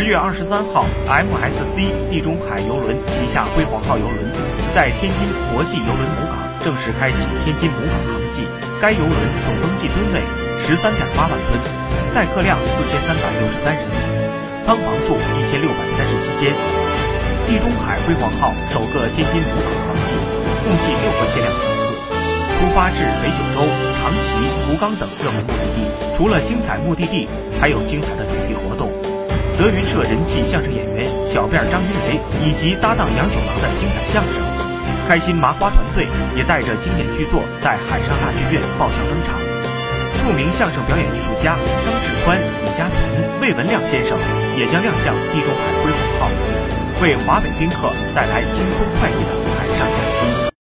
十月二十三号，MSC 地中海邮轮旗下辉煌号邮轮在天津国际邮轮母港正式开启天津母港航季。该邮轮总登记吨位十三点八万吨，载客量四千三百六十三人，舱房数一千六百三十七间。地中海辉煌号首个天津母港航季，共计六个限量航次，出发至北九州、长崎、福冈等热门目的地。除了精彩目的地，还有精彩的主题活动。德云社人气相声演员小辫张云雷以及搭档杨九郎的精彩相声，开心麻花团队也带着经典剧作在海上大剧院爆笑登场。著名相声表演艺术家张志宽、李嘉存、魏文亮先生也将亮相地中海辉煌号，为华北宾客带来轻松快乐。